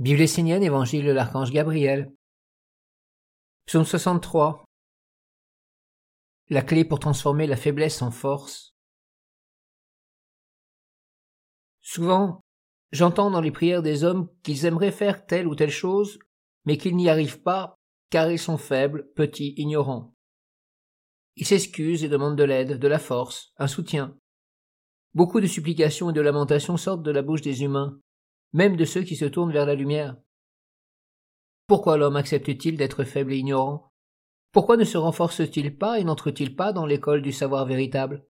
Bible essénienne, Évangile de l'archange Gabriel. Psaume 63. La clé pour transformer la faiblesse en force. Souvent, j'entends dans les prières des hommes qu'ils aimeraient faire telle ou telle chose, mais qu'ils n'y arrivent pas car ils sont faibles, petits, ignorants. Ils s'excusent et demandent de l'aide, de la force, un soutien. Beaucoup de supplications et de lamentations sortent de la bouche des humains, même de ceux qui se tournent vers la lumière. Pourquoi l'homme accepte-t-il d'être faible et ignorant? Pourquoi ne se renforce-t-il pas et n'entre-t-il pas dans l'école du savoir véritable?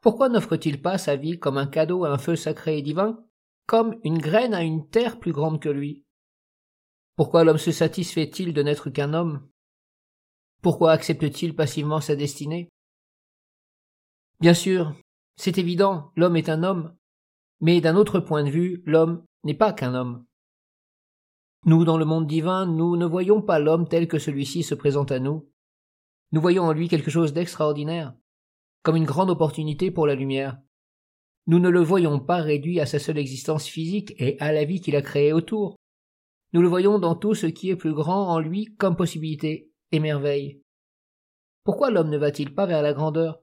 Pourquoi n'offre-t-il pas sa vie comme un cadeau à un feu sacré et divin, comme une graine à une terre plus grande que lui? Pourquoi l'homme se satisfait-il de n'être qu'un homme? Pourquoi accepte-t-il passivement sa destinée? Bien sûr, c'est évident, l'homme est un homme, mais d'un autre point de vue, l'homme n'est pas qu'un homme. Nous, dans le monde divin, nous ne voyons pas l'homme tel que celui-ci se présente à nous. Nous voyons en lui quelque chose d'extraordinaire, comme une grande opportunité pour la lumière. Nous ne le voyons pas réduit à sa seule existence physique et à la vie qu'il a créée autour. Nous le voyons dans tout ce qui est plus grand en lui comme possibilité et merveille. Pourquoi l'homme ne va-t-il pas vers la grandeur?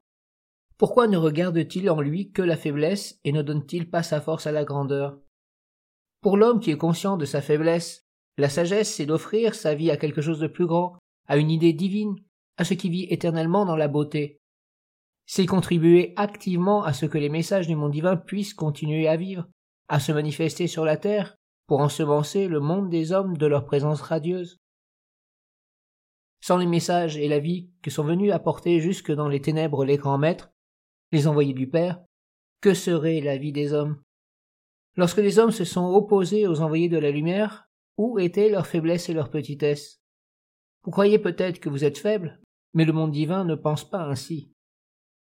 Pourquoi ne regarde-t-il en lui que la faiblesse et ne donne-t-il pas sa force à la grandeur? Pour l'homme qui est conscient de sa faiblesse, la sagesse, c'est d'offrir sa vie à quelque chose de plus grand, à une idée divine, à ce qui vit éternellement dans la beauté. C'est contribuer activement à ce que les messages du monde divin puissent continuer à vivre, à se manifester sur la terre, pour ensemencer le monde des hommes de leur présence radieuse. Sans les messages et la vie que sont venus apporter jusque dans les ténèbres les grands maîtres, les envoyés du Père, que serait la vie des hommes? Lorsque les hommes se sont opposés aux envoyés de la lumière, où étaient leur faiblesse et leur petitesse? Vous croyez peut-être que vous êtes faible, mais le monde divin ne pense pas ainsi.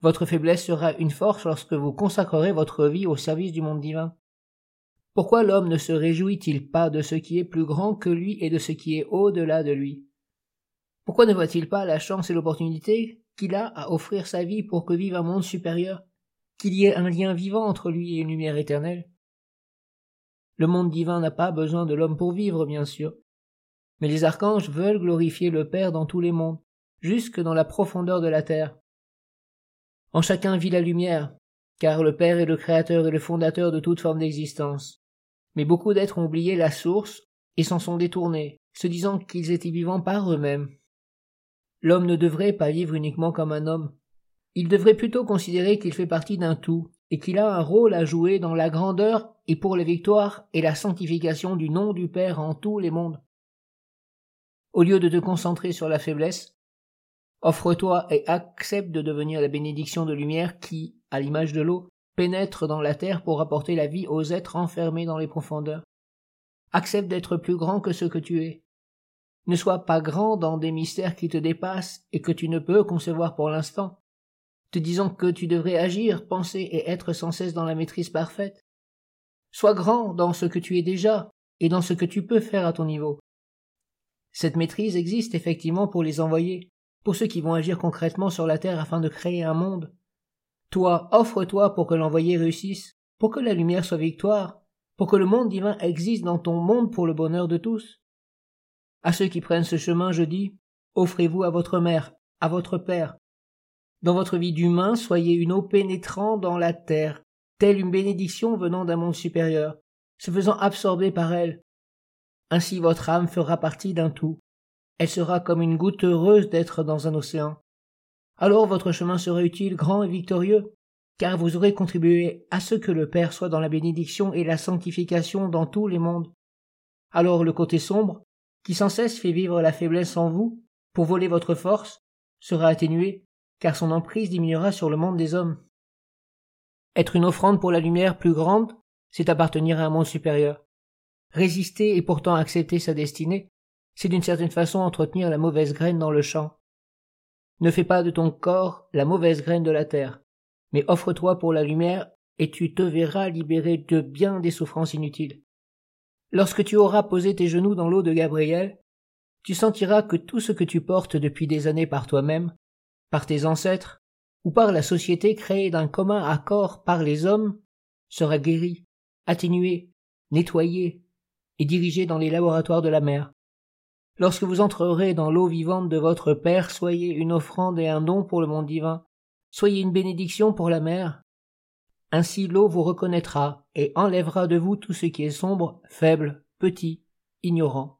Votre faiblesse sera une force lorsque vous consacrerez votre vie au service du monde divin. Pourquoi l'homme ne se réjouit-il pas de ce qui est plus grand que lui et de ce qui est au-delà de lui? Pourquoi ne voit-il pas la chance et l'opportunité qu'il a à offrir sa vie pour que vive un monde supérieur, qu'il y ait un lien vivant entre lui et une lumière éternelle le monde divin n'a pas besoin de l'homme pour vivre, bien sûr. Mais les archanges veulent glorifier le Père dans tous les mondes, jusque dans la profondeur de la terre. En chacun vit la lumière, car le Père est le Créateur et le fondateur de toute forme d'existence. Mais beaucoup d'êtres ont oublié la source et s'en sont détournés, se disant qu'ils étaient vivants par eux-mêmes. L'homme ne devrait pas vivre uniquement comme un homme. Il devrait plutôt considérer qu'il fait partie d'un tout, et qu'il a un rôle à jouer dans la grandeur et pour la victoire et la sanctification du nom du Père en tous les mondes. Au lieu de te concentrer sur la faiblesse, offre-toi et accepte de devenir la bénédiction de lumière qui, à l'image de l'eau, pénètre dans la terre pour apporter la vie aux êtres enfermés dans les profondeurs. Accepte d'être plus grand que ce que tu es. Ne sois pas grand dans des mystères qui te dépassent et que tu ne peux concevoir pour l'instant te disant que tu devrais agir, penser et être sans cesse dans la maîtrise parfaite. Sois grand dans ce que tu es déjà et dans ce que tu peux faire à ton niveau. Cette maîtrise existe effectivement pour les envoyés, pour ceux qui vont agir concrètement sur la terre afin de créer un monde. Toi, offre-toi pour que l'envoyé réussisse, pour que la lumière soit victoire, pour que le monde divin existe dans ton monde pour le bonheur de tous. À ceux qui prennent ce chemin, je dis, offrez-vous à votre mère, à votre père, dans votre vie d'humain, soyez une eau pénétrant dans la terre, telle une bénédiction venant d'un monde supérieur, se faisant absorber par elle. Ainsi votre âme fera partie d'un tout. Elle sera comme une goutte heureuse d'être dans un océan. Alors votre chemin sera utile, grand et victorieux, car vous aurez contribué à ce que le Père soit dans la bénédiction et la sanctification dans tous les mondes. Alors le côté sombre, qui sans cesse fait vivre la faiblesse en vous, pour voler votre force, sera atténué, car son emprise diminuera sur le monde des hommes. Être une offrande pour la lumière plus grande, c'est appartenir à un monde supérieur. Résister et pourtant accepter sa destinée, c'est d'une certaine façon entretenir la mauvaise graine dans le champ. Ne fais pas de ton corps la mauvaise graine de la terre, mais offre-toi pour la lumière et tu te verras libéré de bien des souffrances inutiles. Lorsque tu auras posé tes genoux dans l'eau de Gabriel, tu sentiras que tout ce que tu portes depuis des années par toi-même, par tes ancêtres, ou par la société créée d'un commun accord par les hommes, sera guéri, atténué, nettoyé et dirigé dans les laboratoires de la mer. Lorsque vous entrerez dans l'eau vivante de votre Père, soyez une offrande et un don pour le monde divin, soyez une bénédiction pour la mer, ainsi l'eau vous reconnaîtra et enlèvera de vous tout ce qui est sombre, faible, petit, ignorant.